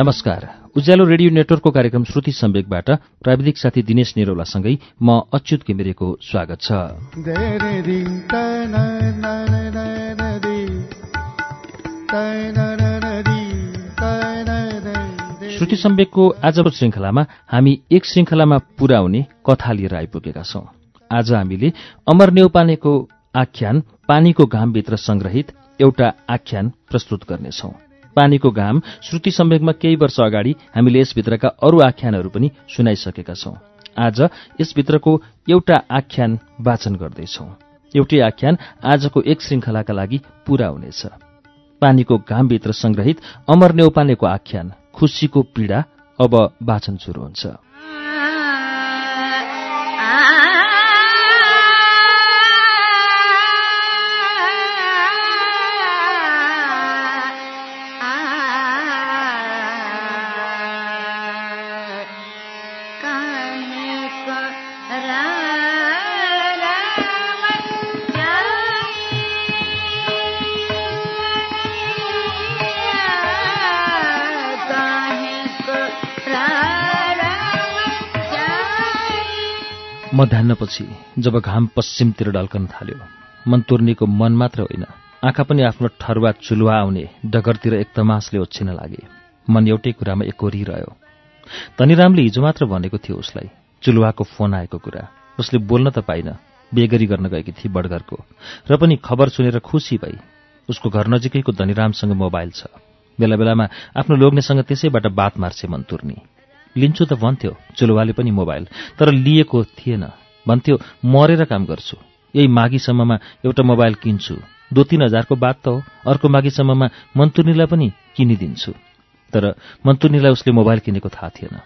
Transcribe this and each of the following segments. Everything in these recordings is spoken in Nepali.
नमस्कार। उज्यालो रेडियो नेटवर्कको कार्यक्रम श्रुति सम्वेकबाट प्राविधिक साथी दिनेश निरौलासँगै म अच्युत घिमिरेको स्वागत छ। श्रुति सम्वेकको आजको श्रृङ्खलामा हामी एक श्रृङ्खलामा पूरा हुने कथा लिएर आइपुगेका छौं। आज हामीले अमर नेउपानेको आख्यान पानीको घामभित्र संग्रहित एउटा आख्यान प्रस्तुत गर्नेछौं। पानीको घाम श्रुति सम्वेकमा केही वर्ष अगाडि हामीले यसभित्रका अरू आख्यानहरू पनि सुनाइसकेका छौं। आज यसभित्रको एउटा आख्यान वाचन गर्दैछौ। एउटै आख्यान आजको एक श्रृङ्खलाका लागि पूरा हुनेछ। पानीको घामभित्र संग्रहित अमर नेौपानेको आख्यान खुसीको पीडा अब वाचन शुरू हुन्छ। मध्याहपछि जब घाम पश्चिमतिर ढल्कन थाल्यो मन्तुर्नीको मन मात्र होइन आँखा पनि आफ्नो ठरुवा चुलुवा आउने डगरतिर एक तमासले ओछिन लागे। मन एउटै कुरामा एकोरिरह्यो। तनिरामले हिजो मात्र भनेको थियो उसलाई चुलुवाको फोन आएको कुरा। उसले बोल्न त पाइन बेगरी गर्न गएकी थिए बडघरको र पनि खबर सुनेर खुसी भई उसको घर नजिकैको धनीरामसँग मोबाइल छ। बेला बेलामा आफ्नो लोग्नेसँग त्यसैबाट बात मार्छे मन्तुर्नी। लिन्छु त भन्थ्यो चुलुवाले पनि मोबाइल। तर लिएको थिएन। भन्थ्यो मरेर काम गर्छु। यही माघीसम्ममा एउटा मोबाइल किन्छु। दो तीन हजारको बात त हो। अर्को माघीसम्ममा मन्तुर्नीलाई पनि किनिदिन्छु। तर मन्तुर्नीलाई उसले मोबाइल किनेको थाहा थिएन।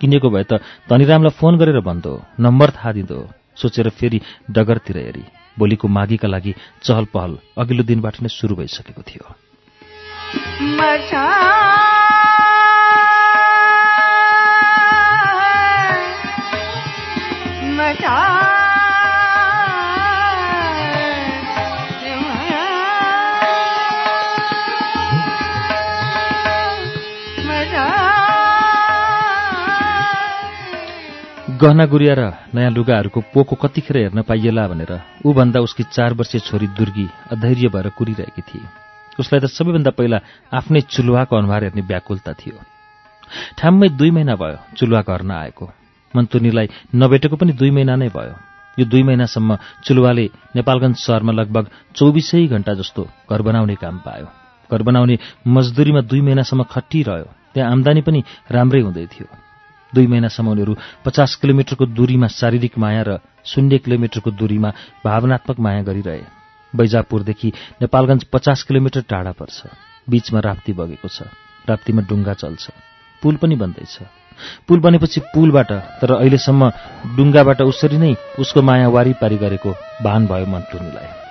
किनेको भए त धनीरामलाई फोन गरेर भन्दो नम्बर थाहा दिँदो। सोचेर फेरि डगरतिर हेरी। भोलिको माघीका लागि चहल पहल अघिल्लो दिनबाट नै सुरु भइसकेको थियो। गहना गुरिया र नयाँ लुगाहरूको पोको कतिखेर हेर्न पाइएला भनेर ऊभन्दा उसकी चार वर्षीय छोरी दुर्गी अधैर्य भएर कुरिरहेकी थिए। उसलाई त सबैभन्दा पहिला आफ्नै चुलुवाको अनुहार हेर्ने व्याकुलता थियो। ठाममै दुई महिना भयो चुलुवा घर नआएको मन्तुनीलाई नभेटेको पनि दुई महिना नै भयो। यो दुई महिनासम्म चुलुवाले नेपालगञ्ज सहरमा लगभग चौबिसै घण्टा जस्तो घर बनाउने काम पायो। घर बनाउने मजदुरीमा दुई महिनासम्म खटिरह्यो त्यहाँ आमदानी पनि राम्रै हुँदै थियो। दुई महिनासम्म उनीहरू पचास किलोमिटरको दूरीमा शारीरिक माया र शून्य किलोमिटरको दूरीमा भावनात्मक माया गरिरहे। बैजापुरदेखि नेपालगञ्ज पचास किलोमिटर टाढा पर्छ। बीचमा राप्ती बगेको छ। राप्तीमा डुङ्गा चल्छ। पुल पनि बन्दैछ। पुल बनेपछि पुलबाट तर अहिलेसम्म डुङ्गाबाट उसरी नै उसको माया वारिपारी गरेको भान भयो मन्तुनीलाई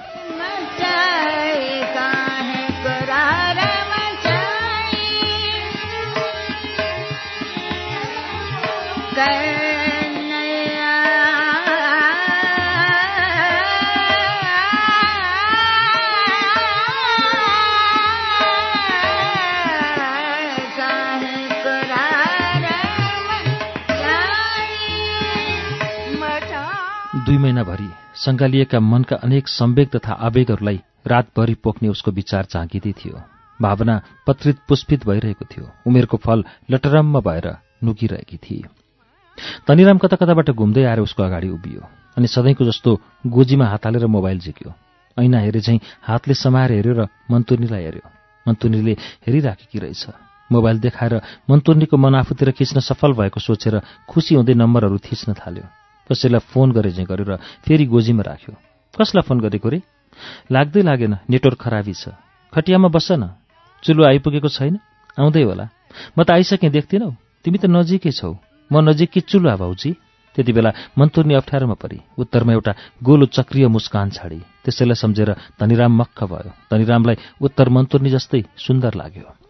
दुई महिनाभरि सङ्घालिएका मनका अनेक सम्वेक तथा आवेगहरूलाई रातभरि पोख्ने उसको विचार झाँकिँदै थियो। भावना पत्रित पुष्पित भइरहेको थियो। उमेरको फल लटरम्म भएर नुकिरहेकी थिए। तनिराम कता कताबाट घुम्दै आएर उसको अगाडि उभियो अनि सधैँको जस्तो गोजीमा हात हालेर मोबाइल झिक्यो। ऐना हेरे झैँ हातले समाएर हेऱ्यो र मन्तुर्नीलाई हेऱ्यो। मन्तुर्नीले हेरिराखेकी रहेछ। मोबाइल देखाएर मन्तुर्नीको मन आफूतिर खिच्न सफल भएको सोचेर खुसी हुँदै नम्बरहरू थिच्न थाल्यो। कसैलाई फोन गरे चाहिँ गर्यो र फेरि गोजीमा राख्यो। कसलाई फोन गरेको रे लाग्दै लागेन नेटवर्क खराबी छ। खटियामा बस्छ न चुलो आइपुगेको छैन? आउँदै होला। म त आइसकेँ देख्दिनौ। तिमी त नजिकै छौ। म नजिक चुलो भाउजी त्यति बेला मन्तुर्नी अप्ठ्यारोमा परि। उत्तरमा एउटा गोलो चक्रिय मुस्कान छाडी। त्यसैलाई सम्झेर धनीराम मक्ख भयो। धनीरामलाई उत्तर मन्तुर्नी जस्तै सुन्दर लाग्यो।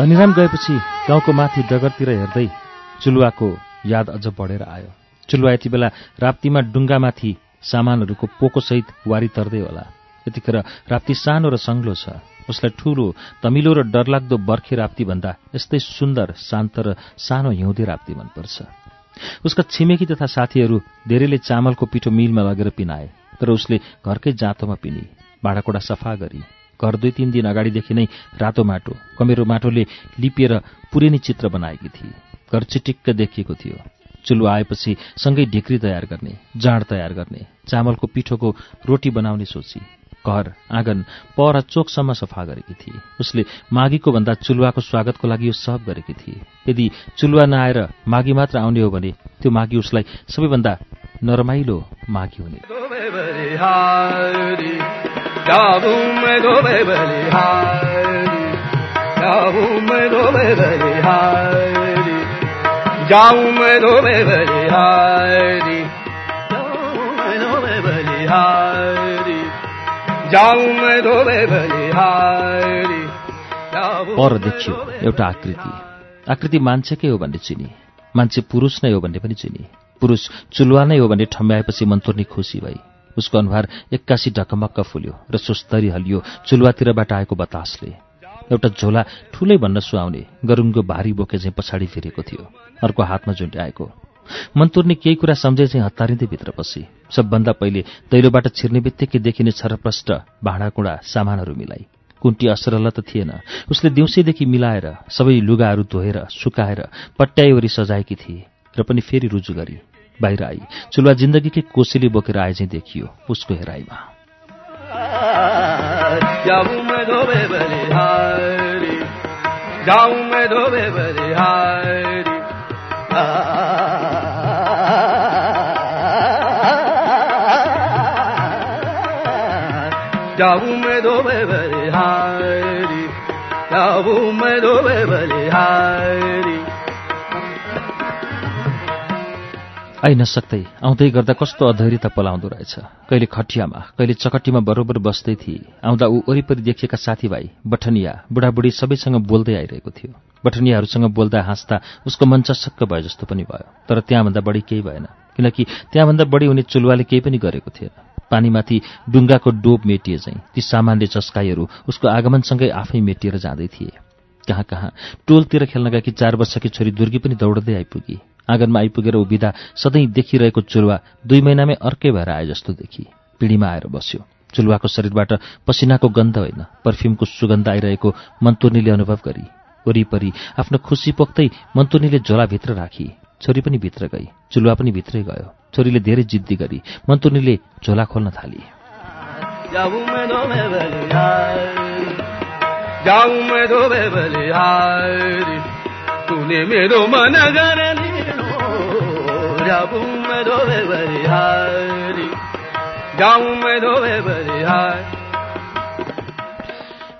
धनीराम गएपछि गाउँको माथि डगरतिर हेर्दै चुलुवाको याद अझ बढेर आयो। चुलुवा यति बेला राप्तीमा डुङ्गामाथि सामानहरूको पोकोसहित वारी तर्दै होला। यतिखेर राप्ती सानो र सङ्लो छ। उसलाई ठूलो तमिलो र डरलाग्दो बर्खे राप्तीभन्दा यस्तै सुन्दर शान्त र सानो हिउँदे राप्ती मनपर्छ। उसका छिमेकी तथा साथीहरू धेरैले चामलको पिठो मिलमा लगेर पिनाए तर उसले घरकै जाँतोमा पिनी भाँडाकोडा सफा गरी। घर दुई तिन दिन अगाडिदेखि नै रातो माटो कमेरो माटोले लिपिएर पुरेनी चित्र बनाएकी थिए। घर चिटिक्क देखिएको थियो। चुलो आएपछि सँगै ढिक्री तयार गर्ने जाँड तयार गर्ने चामलको पिठोको रोटी बनाउने सोची। घर आँगन पर चोकसम्म सफा गरेकी थिए। उसले माघीको भन्दा चुलुवाको स्वागतको लागि यो सब गरेकी थिए। यदि चुलुवा नआएर माघी मात्र आउने हो भने त्यो माघी उसलाई सबैभन्दा नरमाइलो माघी हुने। पर देखियो एउटा आकृति। आकृति मान्छेकै हो भन्ने चिनी। मान्छे पुरुष नै हो भन्ने पनि चिनी। पुरुष चुलुवा नै हो भन्ने ठम्ब्याएपछि मन्तुर्नी खुसी भई। उसको अनुहार एक्कासी ढकमक्क फुल्यो र सुस्तरी हलियो चुलुवातिरबाट आएको बतासले। एउटा झोला ठूलै भन्न सुहाउने गरुङ्गो भारी बोके चाहिँ पछाडि फिरेको थियो। अर्को हातमा झुन्ड्याएको। मन्तुर्ने केही कुरा सम्झे चाहिँ हतारिँदै भित्र पसी सबभन्दा पहिले दैलोबाट छिर्ने बित्तिकै देखिने छरप्रष्ट भाँडाकुँडा सामानहरू मिलाई। कुन्टी असरल त थिएन। उसले दिउँसैदेखि मिलाएर सबै लुगाहरू धोएर सुकाएर पट्याइवरी सजाएकी थिए र पनि फेरि रुजु गरी। बाहिर आई। चुलुवा जिन्दगीकै कोसेली बोकेर आए चाहिँ देखियो उसको हेराइमा। जाऊ मैं दो बलिहारी आइ नसक्दै आउँदै गर्दा कस्तो अधैर्यता पलाउँदो रहेछ। कहिले खटियामा कहिले चकटीमा बरोबर बस्दै थिए। आउँदा ऊ वरिपरि देखिएका साथीभाइ बठनिया बुढाबुढी सबैसँग बोल्दै आइरहेको थियो। बठनियाहरूसँग बोल्दा हाँस्दा उसको मन चसक्क भयो जस्तो पनि भयो। तर त्यहाँभन्दा बढी केही भएन किनकि त्यहाँभन्दा बढी उनी चुलुवाले केही पनि गरेको थिएन। पानीमाथि डुङ्गाको डोब मेटिए चाहिँ ती सामान्य चस्काईहरू उसको आगमनसँगै आफै मेटिएर जाँदै थिए। कहाँ कहाँ टोलतिर खेल्न गएकी चार वर्षकी छोरी दुर्गी पनि दौडदै आइपुगी। आँगनमा आइपुगेर उभिँदा सधैँ देखिरहेको चुलुवा दुई महिनामै अर्कै भएर आए जस्तो देखि। पिँढीमा आएर बस्यो। चुलुवाको शरीरबाट पसिनाको गन्ध होइन पर्फ्युमको सुगन्ध आइरहेको मन्तुर्नीले अनुभव गरी। वरिपरि आफ्नो खुसी पोख्दै मन्तुर्नीले झोलाभित्र राखी। छोरी पनि भित्र गई चुलुवा पनि भित्रै गयो। छोरीले धेरै जिद्दी गरी मन्तुर्नीले झोला खोल्न थाली।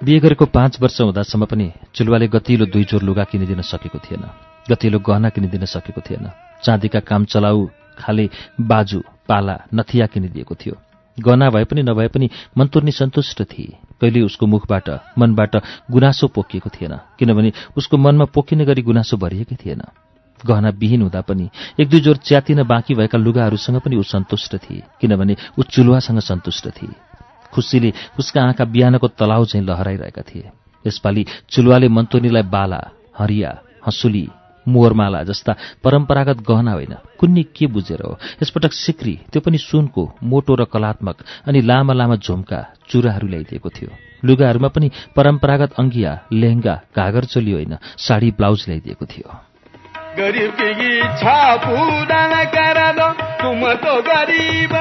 बिहे गरेको पाँच वर्ष हुँदासम्म पनि चुलुवाले गतिलो दुई जोर लुगा किनिदिन सकेको थिएन। गतिलो गहना किनिदिन सकेको थिएन। चाँदीका काम चलाउ खाले बाजु पाला नथिया किनिदिएको थियो। गहना भए पनि नभए पनि मन्तुर्नी सन्तुष्ट थिए। कहिले उसको मुखबाट मनबाट गुनासो पोखिएको थिएन। किनभने उसको मनमा पोखिने गरी गुनासो भरिएकै थिएन। गहना विहीन हुँदा पनि एक दुई जोर च्यातिन बाँकी भएका लुगाहरूसँग पनि ऊ सन्तुष्ट थिए किनभने ऊ चुलुवासँग सन्तुष्ट थिए। खुसीले उसका आँखा बिहानको तलाउ चाहिँ लहराइरहेका थिए। यसपालि चुलुवाले मन्तोनीलाई बाला हरिया हँसुली मोहरमाला जस्ता परम्परागत गहना होइन कुन्नी के बुझेर हो? यसपटक सिक्री त्यो पनि सुनको मोटो र कलात्मक अनि लामा लामा झुम्का चुराहरू ल्याइदिएको थियो। लुगाहरूमा पनि परम्परागत अङ्गिया लेहङ्गा घागर चोली होइन साडी ब्लाउज ल्याइदिएको थियो। गरीब की इच्छा पूरा न करा दो तुम तो गरीब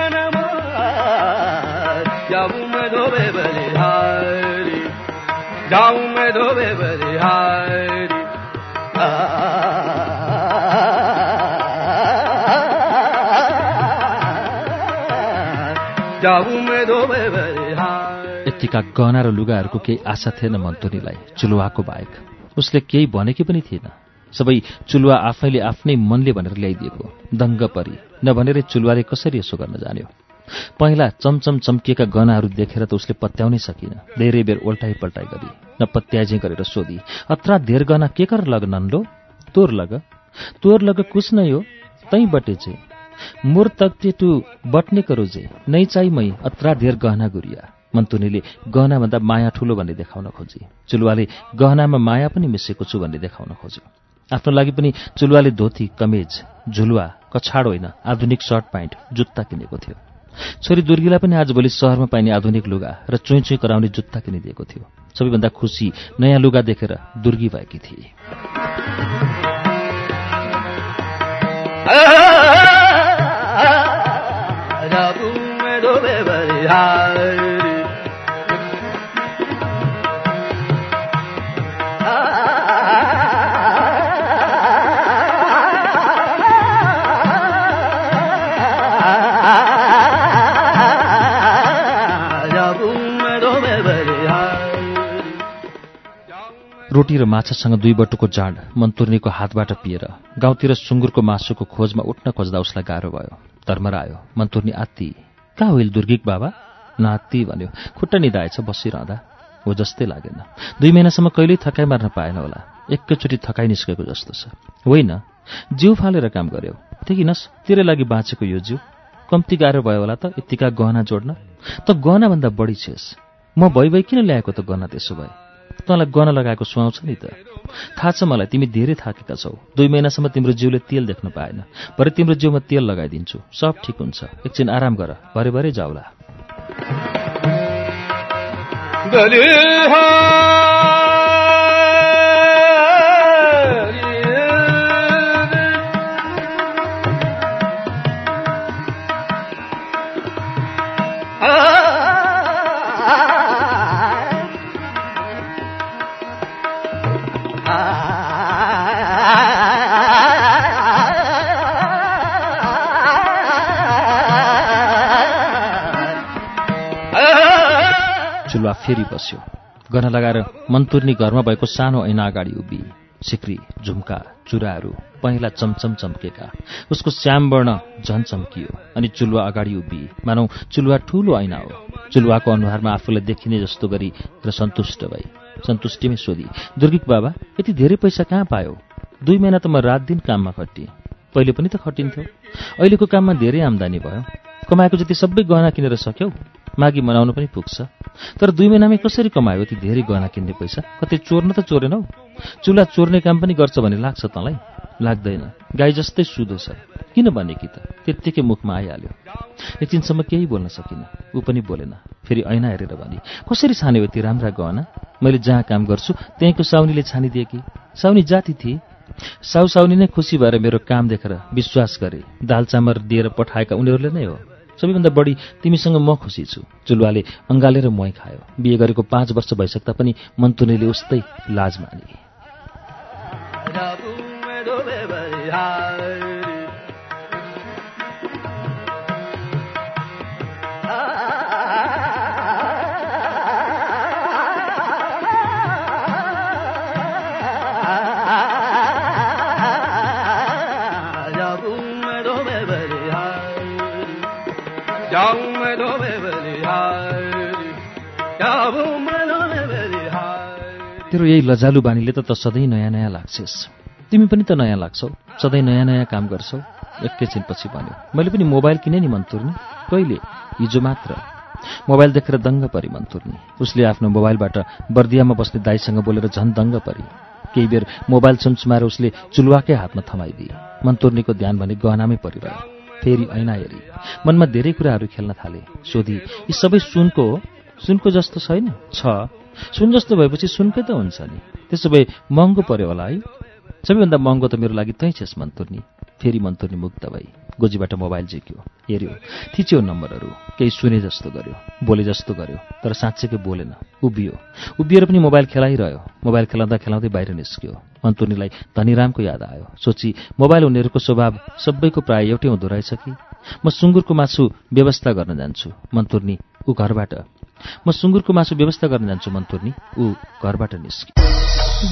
जाऊं मैं धोबे बलिहारी जाऊं मैं धोबे बलिहारी जाऊं मैं धोबे बलिहारी यत्तिका गहना र लुगाहरूको केही आशा थिएन मन्तुनीलाई चुलुवाको बाहेक। उसले केही भनेकी पनि थिएन। सबै चुलुवा आफैले आफ्नै मनले भनेर ल्याइदिएको। दङ्ग परी नभनेरै चुलुवाले कसरी यसो गर्न जान्यो? पहिला चमचम चम्किएका गहनाहरू देखेर त उसले पत्याउनै सकिन। धेरै बेर ओल्टाइ पल्टाइ गरी नपत्याजे गरेर सोधी अत्रा धेर गहना के कर लग नन्लो? तोर लग। तोर लग कुछ नै हो? तै बटे चाहिँ मोर तक्ते टु बट्ने करो जे। नै चाहिँ मै अत्रा धेर गहना गुरिया मन्तुनीले गहनाभन्दा माया ठुलो भन्ने देखाउन खोजी। चुलुवाले गहनामा माया पनि मिसेको छु भन्ने देखाउन खोज्यो। आफ्नो लागि पनि चुलुवाले धोती कमेज झुलुवा कछाड होइन आधुनिक सर्ट प्यान्ट जुत्ता किनेको थियो। छोरी दुर्गीलाई पनि आजभोलि सहरमा पाइने आधुनिक लुगा र चुइँ चुइँ कराउने जुत्ता किनिदिएको थियो। सबैभन्दा खुसी नयाँ लुगा देखेर दुर्गी भएकी थिए। रोटी र माछासँग दुई बटुको जाँड मन्तुर्नीको हातबाट पिएर गाउँतिर सुँगुरको मासुको खोजमा उठ्न खोज्दा उसलाई गाह्रो भयो। धर्मरा आयो मन्तुर्नी आत्ती कहाँ होइल दुर्गिक बाबा? नाति भन्यो। खुट्टा निधाएछ बसिरहँदा। हो जस्तै लागेन। दुई महिनासम्म कहिल्यै थकाइ मार्न पाएन होला। एकैचोटि थकाइ निस्केको जस्तो छ। होइन जिउ फालेर काम गर्यो। देखिनस् तेरै लागि बाँचेको यो जिउ। कम्ती गाह्रो भयो होला त यत्तिका गहना जोड्न। त गहनाभन्दा बढी छेस। म भइ भइ किन ल्याएको त गहना त्यसो भए? तँलाई गहना लगाएको सुहाउँछ नि त। थाहा छ मलाई तिमी धेरै थाकेका छौ। दुई महिनासम्म तिम्रो जिउले तेल देख्न पाएन। भरे तिम्रो जिउमा तेल लगाइदिन्छु। सब ठिक हुन्छ। एकछिन आराम गर। भरे भरे जाउला। फेरि बस्यो। गर्न लगाएर मन्तुर्नी घरमा भएको सानो ऐना अगाडि उभि सिक्री झुम्का चुराहरू पहिला चमचम चम्केका। उसको श्यामवर्ण झन चम्कियो अनि चुलुवा अगाडि उभि मानौ चुलुवा ठूलो ऐना हो। चुलुवाको अनुहारमा आफूलाई देखिने जस्तो गरी र सन्तुष्ट भई। सन्तुष्टिमै सोधी दुर्गिक बाबा यति धेरै पैसा कहाँ पायो? दुई महिना त म रात दिन काममा खटिएँ पहिले पनि त खटिन्थ्यो अहिलेको काममा धेरै आम्दानी भयो। कमाएको जति सबै गहना किनेर सक्यौ मागी मनाउनु पनि पुग्छ। तर दुई महिनामै कसरी कमायो? ती धेरै गहना किन्ने पैसा? कतै चोर्न त चोरेनौ चुला चोर्ने काम पनि गर्छ भन्ने लाग्छ तँलाई? लाग्दैन। गाई जस्तै सुधो छ। किन भने कि त? त्यत्तिकै मुखमा आइहाल्यो। एकछिनसम्म केही बोल्न सकिनँ। ऊ पनि बोलेन। फेरि ऐना हेरेर भने कसरी छान्यो यति राम्रा गहना? मैले जहाँ काम गर्छु त्यहीँको साउनीले छानिदिए कि? साउनी जाति थिए। साउ साउनी नै खुसी भएर मेरो काम देखेर विश्वास गरे। दाल चामर दिएर पठाएका उनीहरूले नै हो। सबैभन्दा बढी तिमीसँग म खुसी छु। चुलुवाले अङ्गालेर मोही खायो। बिहे गरेको पाँच वर्ष भइसक्दा पनि मन्तुनीले उस्तै लाज माने। तेरो यही लजालु बानीले त त सधैँ नयाँ नयाँ लाग्छेस्। तिमी पनि त नयाँ लाग्छौ। सधैँ नयाँ नयाँ काम गर्छौ। एकैछिनपछि भन्यो मैले पनि मोबाइल किने नि मन्तुर्नी कहिले? हिजो मात्र। मोबाइल देखेर दङ्ग परी मन्तुर्नी उसले आफ्नो मोबाइलबाट बर्दियामा बस्ने दाईसँग बोलेर झन् दङ्ग परी। केही बेर मोबाइल चम्चुमाएर उसले चुलुवाकै हातमा थमाइदिए। मन्तुर्नीको ध्यान भने गहनामै परिरह्यो। फेरि ऐना हेरी। मनमा धेरै कुराहरू खेल्न थाले। सोधी यी सबै सुनको हो? सुनको जस्तो छैन? छ। सुन जस्तो भएपछि सुनकै त हुन्छ नि। त्यसो भए महँगो पर्यो होला है। सबैभन्दा महँगो त मेरो लागि तै छेस् मन्तुर्नी फेरि मन्तुर्नी मुक्त भई। गोजीबाट मोबाइल झिक्यो। हेऱ्यो। थिच्यो नम्बरहरू। केही सुने जस्तो गर्यो। बोले जस्तो गर्यो। तर साँच्चैकै बोलेन। उभियो। उभिएर पनि मोबाइल खेलाइरह्यो। मोबाइल खेलाउँदा खेलाउँदै बाहिर निस्क्यो। मन्तुर्नीलाई धनीरामको याद आयो। सोची मोबाइल उनीहरूको स्वभाव सबैको प्राय एउटै हुँदो रहेछ कि? म सुँगुरको मासु व्यवस्था गर्न जान्छु। मन्तुर्नी ऊ घरबाट म सुँगुरको मासु व्यवस्था गर्न जान्छु मन्तुर्नी ऊ घरबाट निस्कि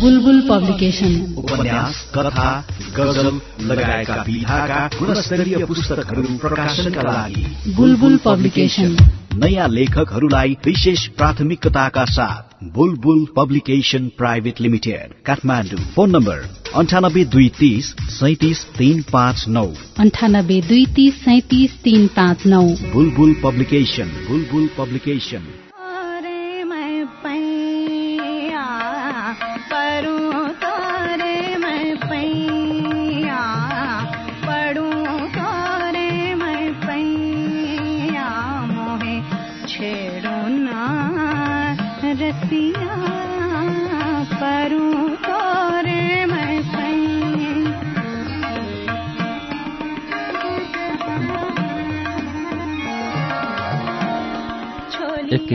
बुलबुल पब्लिकेशन उपन्यास कथा गजल लगायतका विधाका गुणस्तरीय पुस्तकहरू प्रकाशनका लागि। बुलबुल पब्लिकेशन नयाँ लेखकहरूलाई विशेष प्राथमिकताका साथ Bulbul publication private limited Kathmandu. Phone number अन्ठानब्बे दुई तिस सैतिस तिन पाँच नौ। अन्ठानब्बे दुई तिस सैतिस तिन पाँच नौ। Bulbul publication Bulbul publication. रे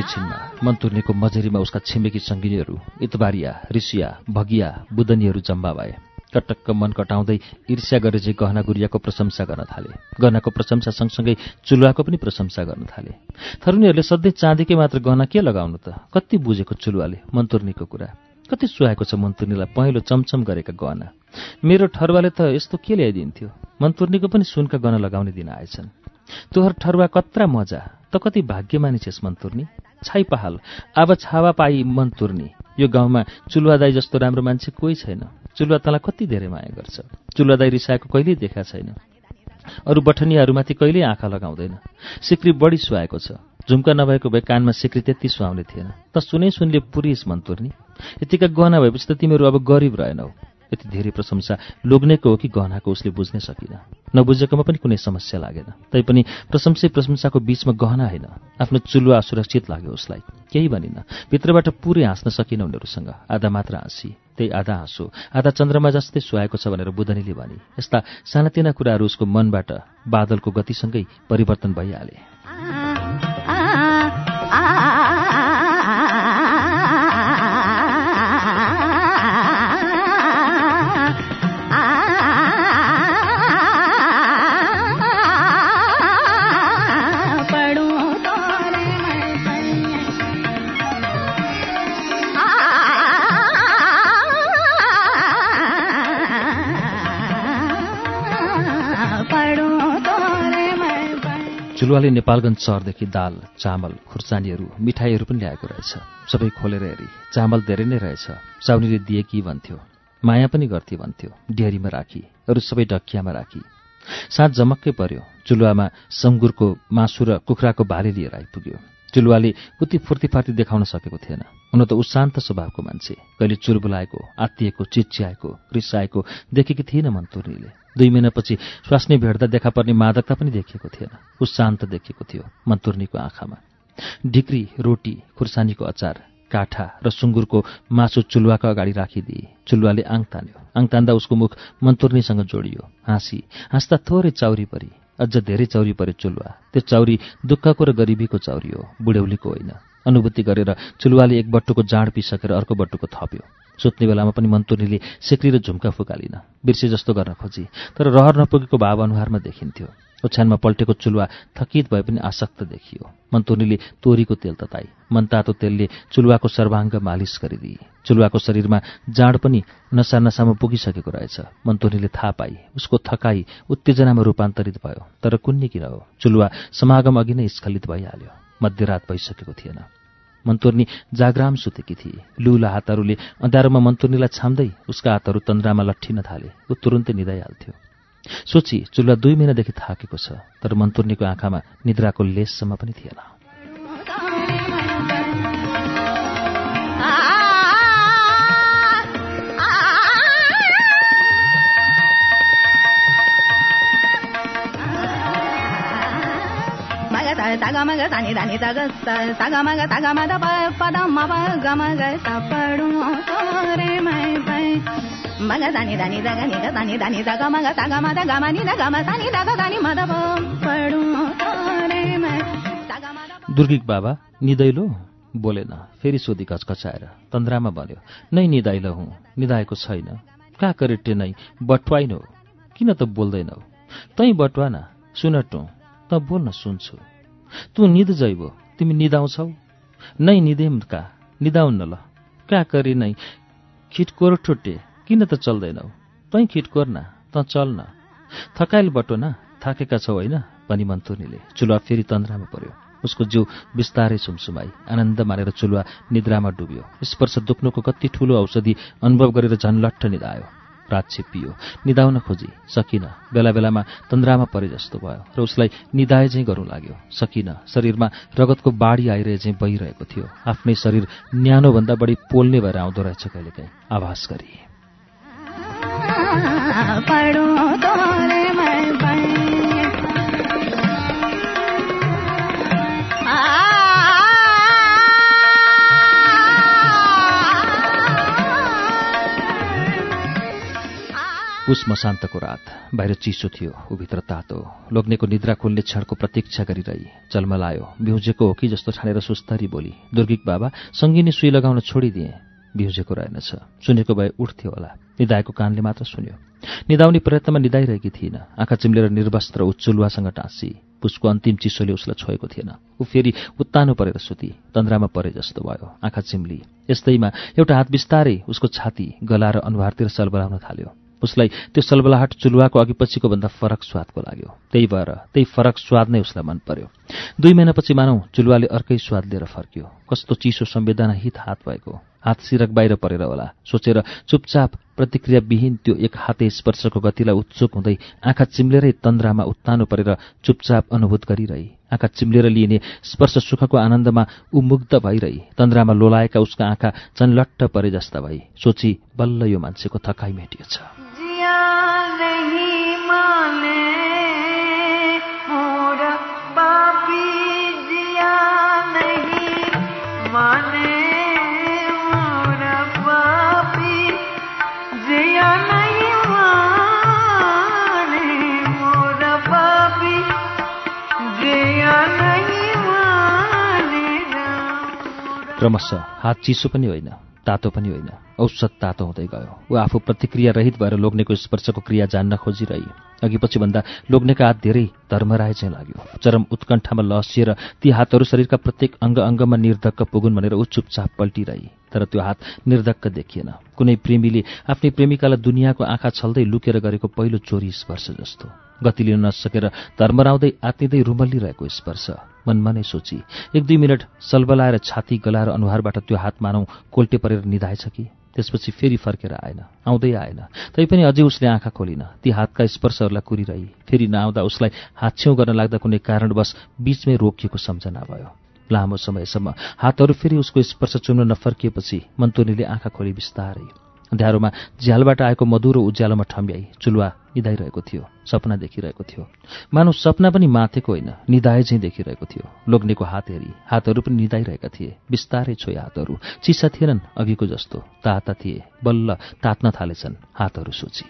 एकैछिनमा मन्तुर्नीको उसका छिमेकी सङ्गिनीहरू इतबारिया ऋषिया भगिया बुदनीहरू जम्मा भए। कटक्क मन कटाउँदै ईर्ष्या गरे चाहिँ गहना गुरियाको प्रशंसा गर्न थाले। गहनाको प्रशंसा सँगसँगै चुलुवाको पनि प्रशंसा गर्न थाले। थरुनीहरूले सधैँ चाँदीकै मात्र गहना के लगाउनु त? कति बुझेको चुलुवाले मन्तुर्नीको कुरा। कति सुहाएको छ मन्तुर्नीलाई पहेँलो चमचम गरेका गहना। मेरो ठरुवाले त यस्तो के ल्याइदिन्थ्यो? मन्तुर्नीको पनि सुनका गहना लगाउने दिन आएछन्। तोहर ठरुवा कत्रा मजा त कति भाग्यमानी छेस् मन्तुर्नी छाइ पहाल अब छावा पाई मन्तुर्नी यो गाउँमा चुलुवा दाई जस्तो राम्रो मान्छे कोही छैन। चुलुवा तँलाई कति धेरै माया गर्छ? चुलुवा दाई रिसाएको कहिल्यै देखा छैन। अरू बठनियाहरूमाथि कहिल्यै आँखा लगाउँदैन। सिक्री बढी सुहाएको छ। झुम्का नभएको भए कानमा सिक्री त्यति सुहाउने थिएन। त सुनै सुनले पुरिस मन्तुर्नी यतिका गहना भएपछि त तिमीहरू अब गरिब रहेनौ। यति धेरै प्रशंसा लोग्नेको हो कि गहनाको उसले बुझ्नै सकिन। नबुझेकोमा पनि कुनै समस्या लागेन। तैपनि प्रशंसै प्रशंसाको बीचमा गहना होइन। आफ्नो चुलुवा असुरक्षित लाग्यो उसलाई। केही भनिन। भित्रबाट पुरै हाँस्न सकिन उनीहरूसँग। आधा मात्र हाँसी। त्यही आधा हाँसो। आधा चन्द्रमा जस्तै सुहाएको छ भनेर बुधनीले भने यस्ता सानातिना कुराहरू उसको मनबाट बादलको गतिसँगै परिवर्तन भइहाले। चुलुवाले नेपालगञ्ज सहरदेखि दाल चामल खुर्सानीहरू मिठाईहरू पनि ल्याएको रहेछ। सबै खोलेर हेरी चामल धेरै नै रहेछ। साउनीले दिए कि भन्थ्यो माया पनि गर्थे भन्थ्यो डेरीमा राखी अरू सबै डकियामा राखी। साँझ जमक्कै पर्यो चुलुवामा सङ्गुरको मासु र कुखुराको भाले लिएर आइपुग्यो। चुलुवाले उति फुर्तीफार्ती देखाउन सकेको थिएन। हुन त ऊ स्वभावको मान्छे कहिले चुलबुलाएको आत्तिएको चिच्याएको रिसाएको देखेकी थिएन मन्तुर्नीले दुई महिनापछि स्वास्नी भेट्दा देखा पर्ने मादकता पनि देखिएको थिएन। ऊ शान्त देखिएको थियो मन्तुर्नीको आँखामा। ढिक्री रोटी खुर्सानीको अचार काठा र सुँगुरको मासु चुलुवाको अगाडि राखिदिए। चुलुवाले आङ तान्यो। आङ तान्दा उसको मुख मन्तुर्नीसँग जोडियो। हाँसी हाँस्दा थोरै चाउरी परी। अझ धेरै चौरी पऱ्यो चुलुवा। त्यो चौरी दुःखको र गरिबीको चौरी हो बुढ्यौलीको होइन। अनुभूति गरेर चुलुवाले एक बट्टुको जाँड पिसकेर अर्को बट्टुको थप्यो। सुत्ने बेलामा पनि मन्तुर्नीले सेक्री र झुम्का फुकालिन। बिर्से जस्तो गर्न खोजी तर रहर नपुगेको भाव अनुहारमा देखिन्थ्यो। ओछ्यानमा पल्टेको चुलुवा थकित भए पनि आसक्त देखियो। मन्तुर्नीले तोरीको तेल तताई। मनतातो तेलले चुलुवाको सर्वाङ्ग मालिस गरिदिए। चुलुवाको शरीरमा जाँड पनि नसा नसामा पुगिसकेको रहेछ। मन्तुर्नीले थाहा पाई उसको थकाई उत्तेजनामा रूपान्तरित भयो तर कुन्नी किन हो? चुलुवा समागम अघि नै स्खलित भइहाल्यो। मध्यरात भइसकेको थिएन। मन्तुर्नी जाग्राम सुतेकी थिए। लुला हातहरूले अँध्यारोमा मन्तुर्नीलाई छाम्दै उसका हातहरू तन्द्रामा लट्ठिन थाले। ऊ तुरुन्तै निदाइहाल्थ्यो सोची चुल्ला दुई महिनादेखि थाकेको छ तर मन्तुर्नीको आँखामा निद्राको लेससम्म पनि थिएन। दुर्गिक बाबा निदैलो? बोलेन फेरि सोधी कचकचाएर तन्द्रामा भन्यो नै निदाइलो हुँ निदाएको छैन। कहाँ करेटे नै बटुवाइनौ। किन त बोल्दैनौ? तैँ बटुवाना सुनटुँ त बोल्न सुन्छु। तँ निद जैबो तिमी निदाउँछौ। नै निदेम का? निदाउन्न ल। क्या करी नै? खिटकोर ठुट्टे किन त चल्दैनौ? तैँ खिटकोर न त चल्न थकाइल बटो न थाकेका छौ होइन भनी मन्तुनीले चुलुवा फेरि तन्द्रामा पर्यो। उसको जिउ बिस्तारै सुमसुमाई। आनन्द मानेर चुलुवा निद्रामा डुब्यो। स्पर्श दुख्नुको कति ठूलो औषधि अनुभव गरेर झन्लट्ठ निधायो। रात छिप्पियो निदाउन खोजी। सकिन। बेला बेलामा तन्द्रामा परे जस्तो भयो र उसलाई निदाए चाहिँ गरौँ लाग्यो। सकिन। शरीरमा रगतको बाढी आइरहे चाहिँ बहिरहेको थियो। आफ्नै शरीर न्यानोभन्दा बढी पोल्ने भएर आउँदो रहेछ कहिलेकाहीँ। आभास गरी। पढो तोरे मैं पुष मसान्तको रात। बाहिर चिसो थियो उभित्र तातो। लोग्नेको निद्रा खुल्ने क्षणको प्रतीक्षा गरिरही। जन्मलायो बिउजेको हो कि जस्तो ठानेर सुस्तरी बोली दुर्गिक बाबा सङ्गिनी सुई लगाउन छोडिदिए। बिउजेको रहेनछ। सुनेको भए उठ्थ्यो होला। निदाएको कानले मात्र सुन्यो। निदाउने प्रयत्नमा निदाइरहेकी थिइन। आँखा चिम्लेर निर्वस्त्र उच्चुलुवासँग टाँसी। पुसको अन्तिम चिसोले उसलाई छोएको थिएन। ऊ फेरि उत्तानो परेर सुती। तन्द्रामा परे जस्तो भयो। आँखा चिम्ली। यस्तैमा एउटा हात बिस्तारै उसको छाती गला र अनुहारतिर सलबलाउन थाल्यो। उसलाई त्यो सलबलाहट चुलुवाको अघि पछिको भन्दा फरक स्वादको लाग्यो। त्यही भएर त्यही फरक स्वाद नै उसलाई मन पर्यो। दुई महिनापछि मानौ चुलुवाले अर्कै स्वाद लिएर फर्क्यो। कस्तो चिसो संवेदनाहित हात भएको। हात सिरक बाहिर परेर होला। सोचेर चुपचाप प्रतिक्रियाविहीन त्यो एक हाते स्पर्शको गतिलाई उत्सुक हुँदै आँखा चिम्लेरै तन्द्रामा उत्तानो परेर चुपचाप अनुभूत गरिरही। आँखा चिम्लेर लिइने स्पर्श सुखको आनन्दमा उमुग्ध भइरही। तन्द्रामा लोलाएका उसका आँखा चनलट्ट परे जस्ता भई। सोची बल्ल यो मान्छेको थकाइ मेटिएछ। क्रमशः हात चिसो पनि होइन तातो पनि होइन। औसत तातो हुँदै गयो। ऊ आफू प्रतिक्रिया रहित भएर लोग्नेको स्पर्शको क्रिया जान्न खोजिरही। अघि पछि भन्दा लोग्नेका हात धेरै धर्मराय चाहिँ लाग्यो। चरम उत्कण्ठामा लसिएर ती हातहरू शरीरका प्रत्येक अङ्ग अङ्गमा निर्धक्क पुगुन् भनेर ऊ चुपचाप पल्टिरही। तर त्यो हात निर्धक्क देखिएन। कुनै प्रेमीले आफ्नै प्रेमिकालाई दुनियाँको आँखा छल्दै लुकेर गरेको पहिलो चोरी स्पर्श जस्तो। गति लिन नसकेर धर्मराउँदै आत्तिँदै रुमल्लिरहेको स्पर्श। मनमा नै सोची एक दुई मिनट सलबलाएर छाती गलाएर अनुहारबाट त्यो हात मानौ कोल्टे परेर निधाएछ कि? त्यसपछि फेरि फर्केर आएन। आउँदै आएन। तैपनि अझै उसले आँखा खोलिन। ती हातका स्पर्शहरूलाई कुरिरही। फेरि नआउँदा उसलाई हात छेउ गर्न लाग्दा कुनै कारणवश बीचमै रोकिएको सम्झना भयो। लामो समयसम्म हातहरू फेरि उसको स्पर्श चुम्न नफर्किएपछि मन्तोनीले आँखा खोली बिस्तारै अँध्यारोमा झ्यालबाट आएको मधुरो उज्यालोमा ठम्ब्याई चुलुवा निधाइरहेको थियो सपना देखिरहेको थियो। मानव सपना पनि माथेको होइन निधाए चाहिँ देखिरहेको थियो। लोग्नेको हात हेरी हातहरू पनि निधाइरहेका थिए। बिस्तारै छोए हातहरू। चिसा थिएनन् अघिको जस्तो। ताता थिए। बल्ल तात्न थालेछन् हातहरू सोची।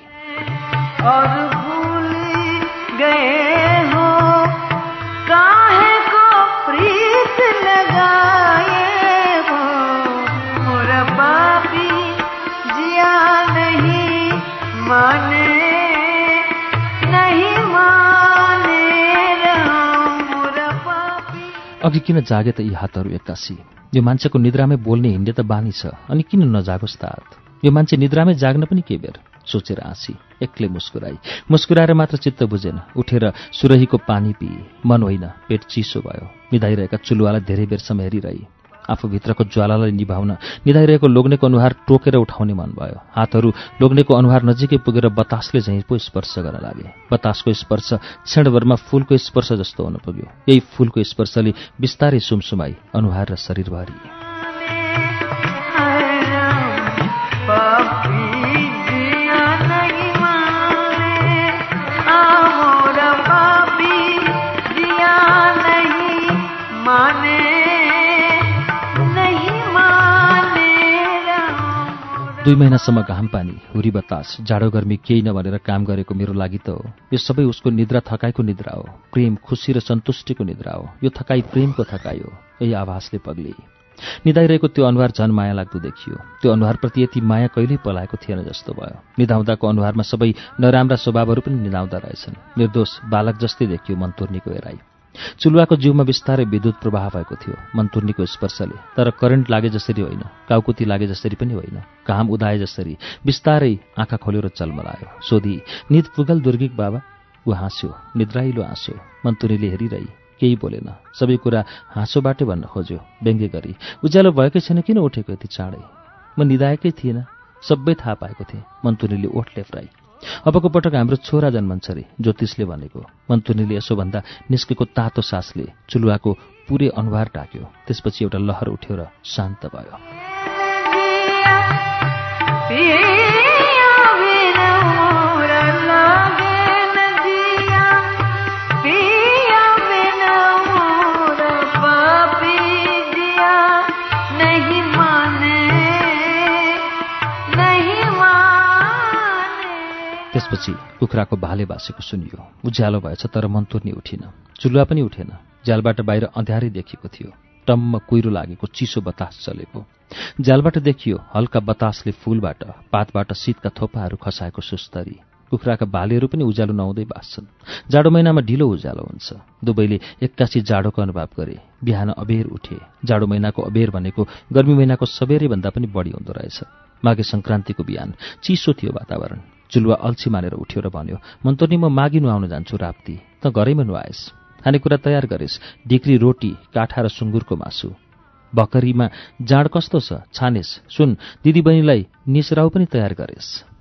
अघि किन जागे त यी हातहरू एक्कासी? यो मान्छेको निद्रामै बोल्ने हिँड्ने त बानी छ अनि किन नजागोस् त हात? यो मान्छे निद्रामै जाग्न पनि के बेर? सोचेर हाँसी एक्लै मुस्कुराई। मुस्कुराएर मात्र चित्त बुझेन। उठेर सुरहीको पानी पिए मन होइन पेट चिसो भयो। निधाइरहेका चुलुवालाई धेरै बेरसम्म हेरिरही। आफूभित्रको ज्वालालाई निभाउन निधाइरहेको लोग्नेको अनुहार टोकेर उठाउने मन भयो। हातहरू लोग्नेको अनुहार नजिकै पुगेर बतासले झैँ पो स्पर्श गर्न लागे। बतासको स्पर्श क्षणभरमा फूलको स्पर्श जस्तो हुन पुग्यो। यही फूलको स्पर्शले बिस्तारै सुमसुमाई अनुहार र शरीरभरि। दुई महिनासम्म घाम पानी हुरी बतास जाडो गर्मी केही नभनेर काम गरेको मेरो लागि त हो। यो सबै उसको निद्रा थकाइको निद्रा हो। प्रेम खुसी र सन्तुष्टिको निद्रा हो। यो थकाइ प्रेमको थकाइ हो। यही आभासले पग्ली। निधाइरहेको त्यो अनुहार झन् माया लाग्दो देखियो। त्यो अनुहारप्रति यति माया कहिल्यै पलाएको थिएन जस्तो भयो। निधाउँदाको अनुहारमा सबै नराम्रा स्वभावहरू पनि निधाउँदा रहेछन्। निर्दोष बालक जस्तै देखियो मन्तुर्नीको हेराई। चुलुवाको जिउमा बिस्तारै विद्युत प्रवाह भएको थियो मन्तुर्नीको स्पर्शले। तर करेन्ट लागे जसरी होइन काउकुती लागे जसरी पनि होइन घाम उदाए जसरी बिस्तारै आँखा खोल्यो र चलमलायो। सोधी निद पुगल दुर्गिक बाबा ऊ हाँस्यो निद्राइलो हाँसो मन्तुरीले हेरिरही केही बोलेन सबै कुरा हाँसोबाटै भन्न खोज्यो व्यङ्ग्य गरी उज्यालो भएकै छैन किन उठेको यति चाँडै? म निधाएकै थिएन सबै थाहा पाएको थिएँ मन्तुनीले ओठ लेफ्राई अबको पटक हाम्रो छोरा जन्मन्छ रे ज्योतिषले भनेको मन्तुनीले यसो भन्दा निस्केको तातो सासले चुलुवाको पुरै अनुहार ढाक्यो। त्यसपछि एउटा लहर उठ्यो र शान्त भयो। त्यसपछि कुखुराको भाले बासेको सुनियो। उज्यालो भएछ तर मन्तुर्नी उठिन। चुलुवा पनि उठेन। झ्यालबाट बाहिर अँध्यारै देखिएको थियो। टम्म कुहिरो लागेको चिसो बतास चलेको। झ्यालबाट देखियो हल्का बतासले फूलबाट पातबाट शीतका थोपाहरू खसाएको सुस्तरी। कुखुराका भालेहरू पनि उज्यालो नहुँदै बाँच्छन्। जाडो महिनामा ढिलो उज्यालो हुन्छ। दुवैले एक्कासी जाडोको अनुभव गरे। बिहान अबेर उठे। जाडो महिनाको अबेर भनेको गर्मी महिनाको सबेरैभन्दा पनि बढी हुँदो रहेछ। माघे सङ्क्रान्तिको बिहान चिसो थियो वातावरण। चुलुवा अल्छी मानेर उठ्यो र भन्यो मन्तोनी म मागी नुहाउन जान्छु राप्ती। त घरैमा नुहाएस्। खानेकुरा तयार गरेस्। डिक्री रोटी काठा र सुँगुरको मासु। भकरीमा जाँड कस्तो छ? छानेस्। सुन दिदीबहिनीलाई निसराउ पनि तयार गरेस्।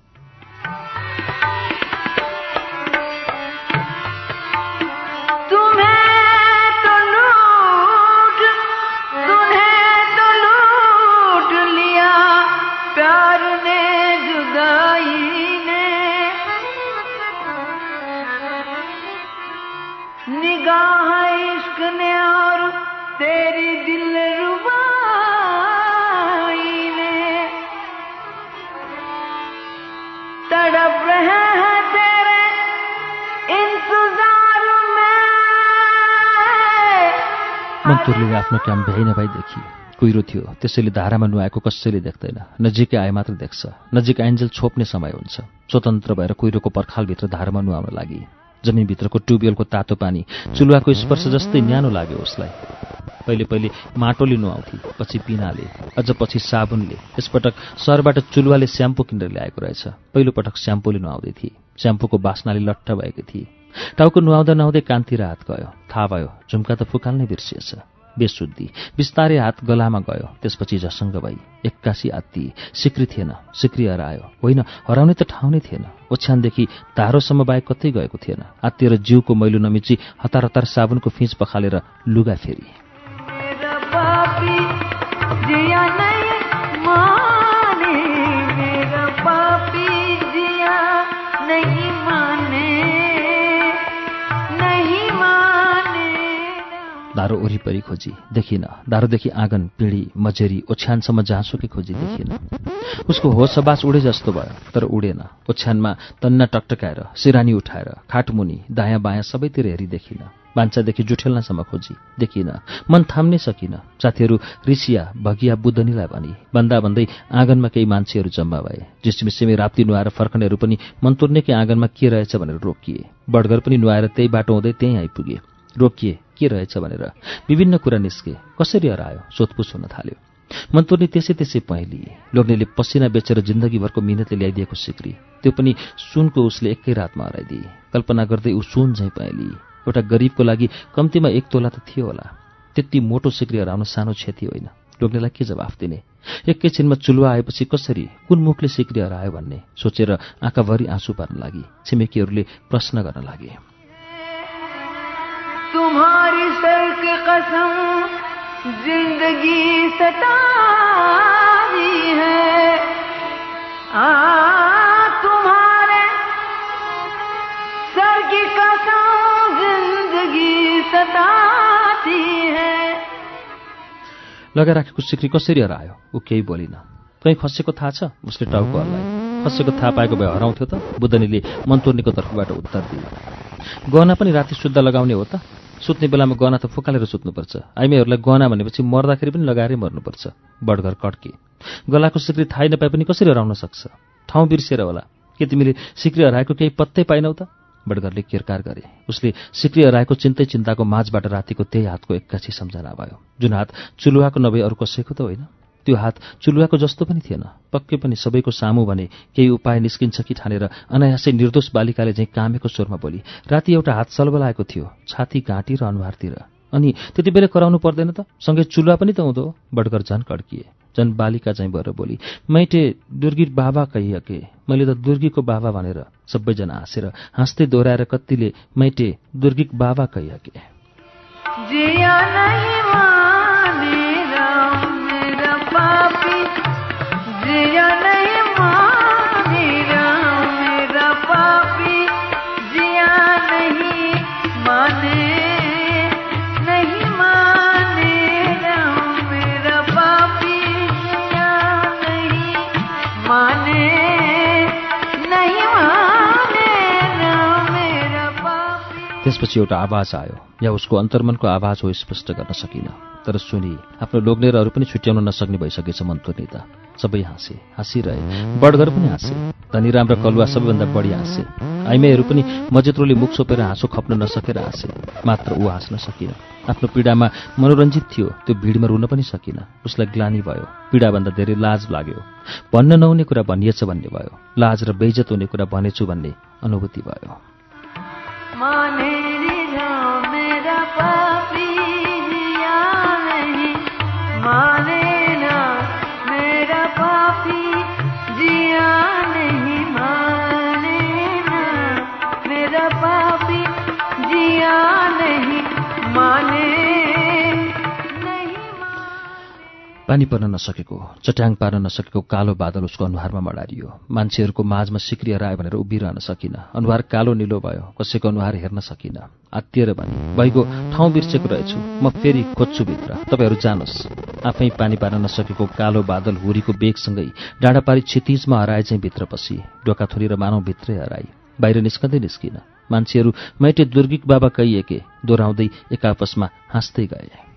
मन्तुरले आफ्नो काम भ्याइ नभई देखि कुहिरो थियो। त्यसैले धारामा नुहाएको कसैले देख्दैन। नजिकै आए मात्र देख्छ। नजिक आइन्जेल छोप्ने समय हुन्छ। स्वतन्त्र भएर कुहिरोको पर्खालभित्र धारामा नुहाउन लागि। जमिनभित्रको ट्युबवेलको तातो पानी चुलुवाको स्पर्श जस्तै न्यानो लाग्यो उसलाई। पहिले पहिले माटोले नुहाउँथे पछि पिनाले अझ पछि साबुनले। यसपटक सहरबाट चुलुवाले स्याम्पू किनेर ल्याएको रहेछ। पहिलोपटक स्याम्पूले नुहाउँदै थिए। स्याम्पूको बास्नाले लट्ठ भएकी थिए। टाउको नुहाउँदा नुहाउँदै कान्ति र हात गयो। थाहा भयो झुम्का त फुकाल्नै बिर्सिएछ। बेसुद्धि बिस्तारै हात गलामा गयो। त्यसपछि झसङ्ग भई एक्कासी आत्ती सिक्री थिएन सिक्री हरायो होइन हराउने त ठाउँ नै थिएन। ओछ्यानदेखि धारोसम्म बाहेक कतै गएको थिएन। आत्तिएर जिउको मैलो नमिची हतार हतार साबुनको फिँच पखालेर लुगा फेरि। धारो वरिपरि खोजी देखिन धारोदेखि आँगन पिँढी मझेरी ओछ्यानसम्म जहाँसुकै खोजी देखिन। उसको होसबास उडे जस्तो भयो तर उडेन। ओछ्यानमा तन्ना टकटकाएर सिरानी उठाएर खाटमुनि दायाँ बायाँ सबैतिर हेरी देखिन। भान्सादेखि जुठेल्नासम्म खोजी देखिन। मन थाम्नै सकिन। साथीहरू ऋषिया भगिया बुद्धनीलाई भनी भन्दा भन्दै आँगनमा केही मान्छेहरू जम्मा भए। झिसमिसेमी राप्ती नुहाएर फर्कनेहरू पनि मन्तुर्नेकै आँगनमा के रहेछ भनेर रोकिए। बडघर पनि नुहाएर त्यही बाटो हुँदै त्यहीँ आइपुगे। रोकिए। के रहेछ भनेर विभिन्न कुरा निस्के कसरी हरायो सोधपुछ हुन थाल्यो। मन्तुर्नी त्यसै त्यसै पहेँलिए लोग्नेले पसिना बेचेर जिन्दगीभरको मिहिनेतले ल्याइदिएको सिक्री त्यो पनि सुनको उसले एकै रातमा हराइदिए। कल्पना गर्दै ऊ सुन झैँ पहेँलिए एउटा गरिबको लागि कम्तीमा एक तोला त थियो होला। त्यति मोटो सिक्री हराउन सानो क्षति होइन। लोग्नेलाई के जवाफ दिने? एकैछिनमा चुलुवा आएपछि कसरी कुन मुखले सिक्री हरायो भन्ने सोचेर आँखाभरि आँसु पार्न लागि छिमेकीहरूले प्रश्न गर्न लागे। तुम्हारी सर के कसम जिंदगी सतारी है। आ तुम्हारे सर की कसम जिंदगी सताती है। लगा राखेको सिक्री कसरी हरायो? ऊ केही बोलिन। कहीँ खसेको थाहा छ? उसले टाउको हल्लायो। खसेको थाहा पाएको भए हराउँथ्यो त। बुद्धनीले मन्तोर्नीको तर्फबाट उत्तर दिए गहना पनि राति शुद्ध लगाउने हो त। सुत्ने बेलामा गहना त फुकालेर सुत्नुपर्छ। आइमीहरूलाई गहना भनेपछि मर्दाखेरि पनि लगाएरै मर्नुपर्छ। बडघर कड्के। गलाको सिक्री थाहै नपाए पनि कसरी हराउन सक्छ? ठाउँ बिर्सिएर होला। के तिमीले सिक्री हराएको केही पत्तै पाइनौ त? बडगरले किरकार गरे। उसले सिक्रिय राईको चिन्तै चिन्ताको माझबाट रातिको त्यही हातको एक्कासी सम्झना भयो। जुन हात चुलुवाको नभए अरू कसैको त होइन। त्यो हात चुलुवाको जस्तो पनि थिएन। पक्कै पनि सबैको सामु भने केही उपाय निस्किन्छ कि ठानेर अनायासै निर्दोष बालिकाले झैँ कामेको स्वरमा बोली राति एउटा हात सलबलाएको थियो छाती घाँटी र अनुहारतिर। अनि त्यति बेला कराउनु पर्दैन त? सँगै चुलुवा पनि त हुँदो? बडगर झन् कड्किए। झन् बालिका चाहिँ भएर बोली मैटे दुर्गी बाबा कहियके मैले त दुर्गीको बाबा भनेर सबैजना हाँसेर हाँस्दै दोहोऱ्याएर कतिले मैटे दुर्गिक बाबा कहियके त्यसपछि एउटा आवाज आयो। या उसको अन्तर्मनको आवाज हो स्पष्ट गर्न सकिन। तर सुनि आफ्नो लोग्ने र अरू पनि छुट्याउन नसक्ने भइसकेछ मन्तुर्नी त सबै हाँसे हाँसिरहे। बडघर पनि हाँसे। धनीराम र कलुवा सबैभन्दा बढी हाँसे। आइमाईहरू पनि मजेत्रोले मुख छोपेर हाँसो खप्न नसकेर हाँसे। मात्र ऊ हाँस्न सकिन। आफ्नो पीडामा मनोरञ्जित थियो। त्यो भिडमा रुन पनि सकिन। उसलाई ग्लानी भयो। पीडाभन्दा धेरै लाज लाग्यो। भन्न नहुने कुरा भनिएछ भन्ने भयो। लाज र बेइजत हुने कुरा भनेछु भन्ने अनुभूति भयो। पानी पर्न नसकेको चट्याङ पार्न नसकेको कालो बादल उसको अनुहारमा मडारियो। मान्छेहरूको माझमा सिक्रिएर आयो भनेर उभिरहन सकिन। अनुहार कालो निलो भयो कसैको अनुहार हेर्न सकिन। आत्तिएर भने भइगयो ठाउँ बिर्सेको रहेछु। म फेरि खोज्छु भित्र। तपाईँहरू जानुहोस्। आफै पानी पार्न नसकेको कालो बादल हुरीको बेगसँगै डाँडापारी क्षितिजमा हराए चाहिँ भित्र पसी। डोका थोरेर मानव भित्रै हराई। बाहिर निस्कँदै निस्किन। मान्छेहरू मैटे दुर्गिक बाबा कहिएके? दोहोऱ्याउँदै एक आपसमा हाँस्दै गए।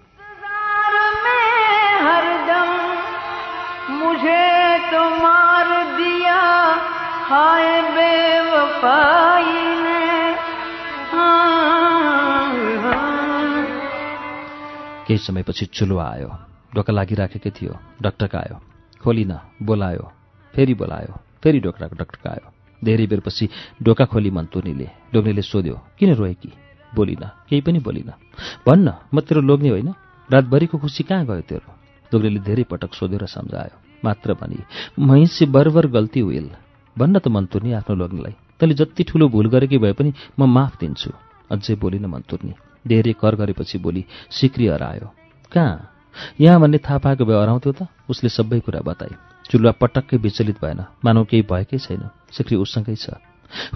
केही समयपछि चुलो आयो। ढोका लागिराखेकै थियो। डक्टकायो खोलिन बोलायो। फेरि बोलायो। फेरि ढोक्राको डक्टकायो धेरै बेरपछि ढोका खोली मन्तुनीले लोग्नेले सोध्यो किन रोएकी बोलिन केही पनि बोलिन। भन्न म तेरो लोग्ने होइन। रातभरिको खुसी कहाँ गयो तेरो? लोग्नेले धेरै पटक सोध्यो र सम्झायो। मात्र भनी महिसी बरबर गल्ती हुइल। भन्न त मन्तुर्नी आफ्नो लोग्नेलाई। तैँले जति ठुलो भुल गरेकी भए पनि म माफ दिन्छु। अझै बोलिन मन्तुर्नी। धेरै कर गरेपछि बोली सिक्री हरायो। कहाँ? यहाँ भन्ने थाहा पाएको भए हराउँथ्यो त? उसले सबै कुरा बताए। चुलुवा पटक्कै विचलित भएन। मानव केही भएकै छैन। सिक्री उसँगै छ।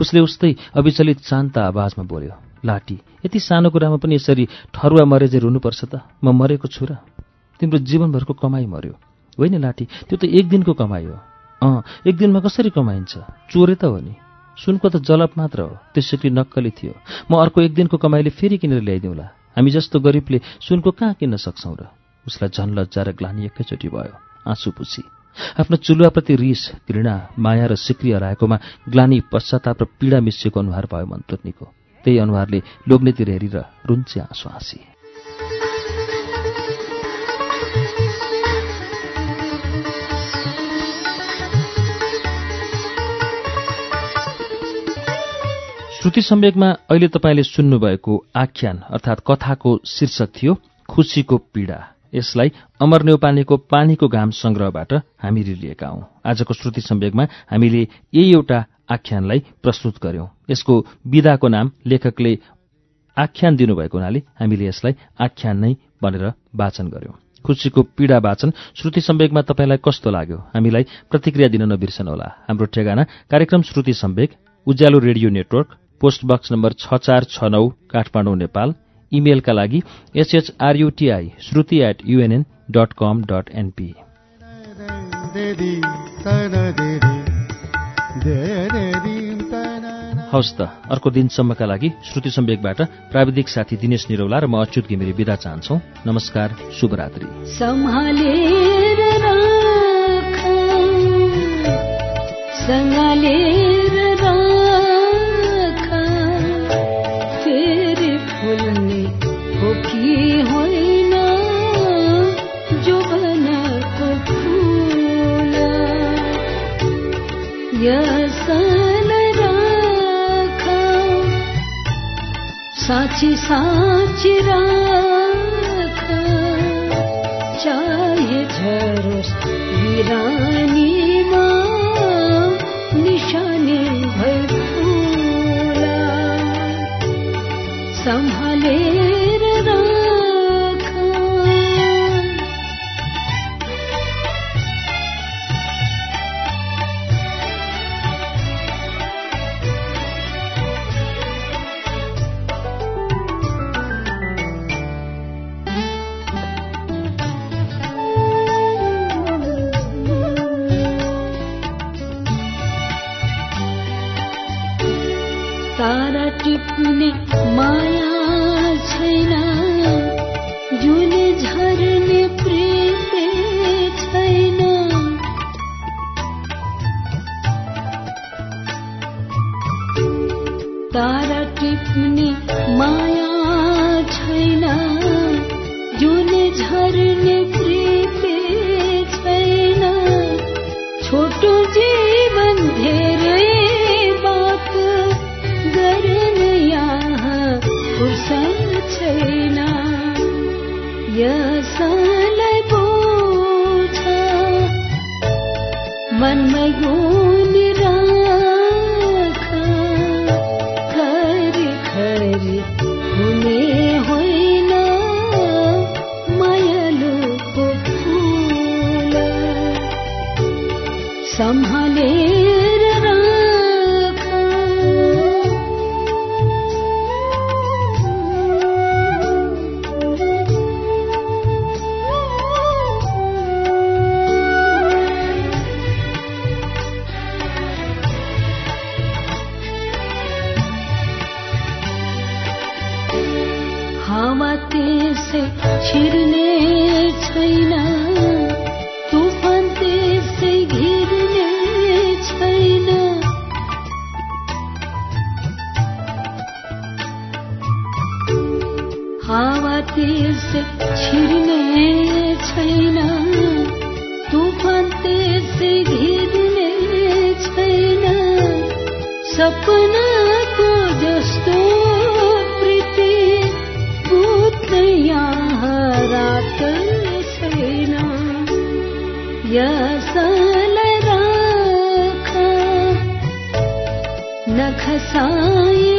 उसले उस्तै अविचलित शान्त आवाजमा बोल्यो लाटी यति सानो कुरामा पनि यसरी ठरुवा मरे जे रुनुपर्छ त? म मरेको छु र। तिम्रो जीवनभरको कमाई मर्यो। होइन लाठी त्यो त एक दिनको कमाई हो। अँ एक दिनमा कसरी कमाइन्छ? चोरे त हो नि। सुनको त जलप मात्र हो त्यो सिक्री नक्कली थियो। म अर्को एक दिनको कमाइले फेरि किनेर ल्याइदिउँला। हामी जस्तो गरिबले सुनको कहाँ किन्न सक्छौँ र? उसलाई झन लज्जा र ग्लानी एकैचोटि भयो। आँसु पुसी आफ्नो चुलुवाप्रति रिस घृणा माया र सिक्री हराएकोमा ग्लानी पश्चाताप र पीडा मिसिएको अनुहार भयो मन्तुर्नीको त्यही अनुहारले लोग्नेतिर हेरेर रुन्चे आँसु हाँसी। श्रुति सम्वेकमा अहिले तपाईँले सुन्नुभएको आख्यान अर्थात् कथाको शीर्षक थियो खुसीको पीडा। यसलाई अमर नेौपानेको पानीको घाम संग्रहबाट हामीले लिएका हौं। आजको श्रुति सम्वेकमा हामीले यही एउटा आख्यानलाई प्रस्तुत गर्यौं। यसको विधाको नाम लेखकले आख्यान दिनुभएको हुनाले हामीले यसलाई आख्यान नै भनेर वाचन गर्यौं। खुसीको पीडा वाचन श्रुति सम्वेकमा तपाईँलाई कस्तो लाग्यो? हामीलाई प्रतिक्रिया दिन नबिर्सनुहोला। हाम्रो ठेगाना कार्यक्रम Shruti Sambeg Ujyaalo radio network post box number छ चार छ नौ काठमाडौँ नेपाल। इमेलका लागि S H R U T I Shruti at युएनएन dot com dot NP हवस् त अर्को दिनसम्मका लागि श्रुति सम्वेकबाट प्राविधिक साथी दिनेश निरौला र म अच्युत घिमिरे विदा चाहन्छौ। नमस्कार शुभरात्रि सम्हालेर साँच साँच देश छिर्ने छैन। तुफान देश घिर्ने छैन। सपनाको जस्तो प्रीति पुत यहाँ रात छैन। यसलाई राख नखसाई